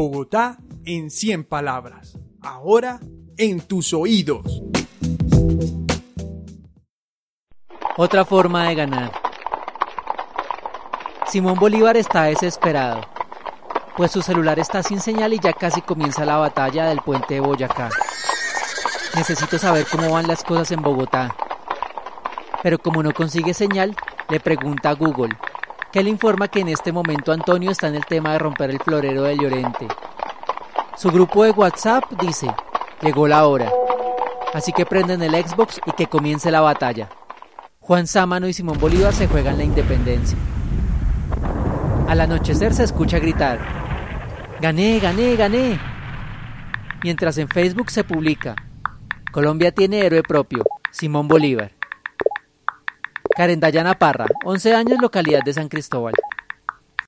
Bogotá en 100 palabras. Ahora en tus oídos. Otra forma de ganar. Simón Bolívar está desesperado, pues su celular está sin señal y ya casi comienza la batalla del puente de Boyacá. Necesito saber cómo van las cosas en Bogotá. Pero como no consigue señal, le pregunta a Google, que le informa que en este momento Antonio está en el tema de romper el florero de Llorente. Su grupo de WhatsApp dice, llegó la hora, así que prenden el Xbox y que comience la batalla. Juan Sámano y Simón Bolívar se juegan la independencia. Al anochecer se escucha gritar, gané, gané, gané. Mientras en Facebook se publica, Colombia tiene héroe propio, Simón Bolívar. Karen Dayana Parra, 11 años, localidad de San Cristóbal.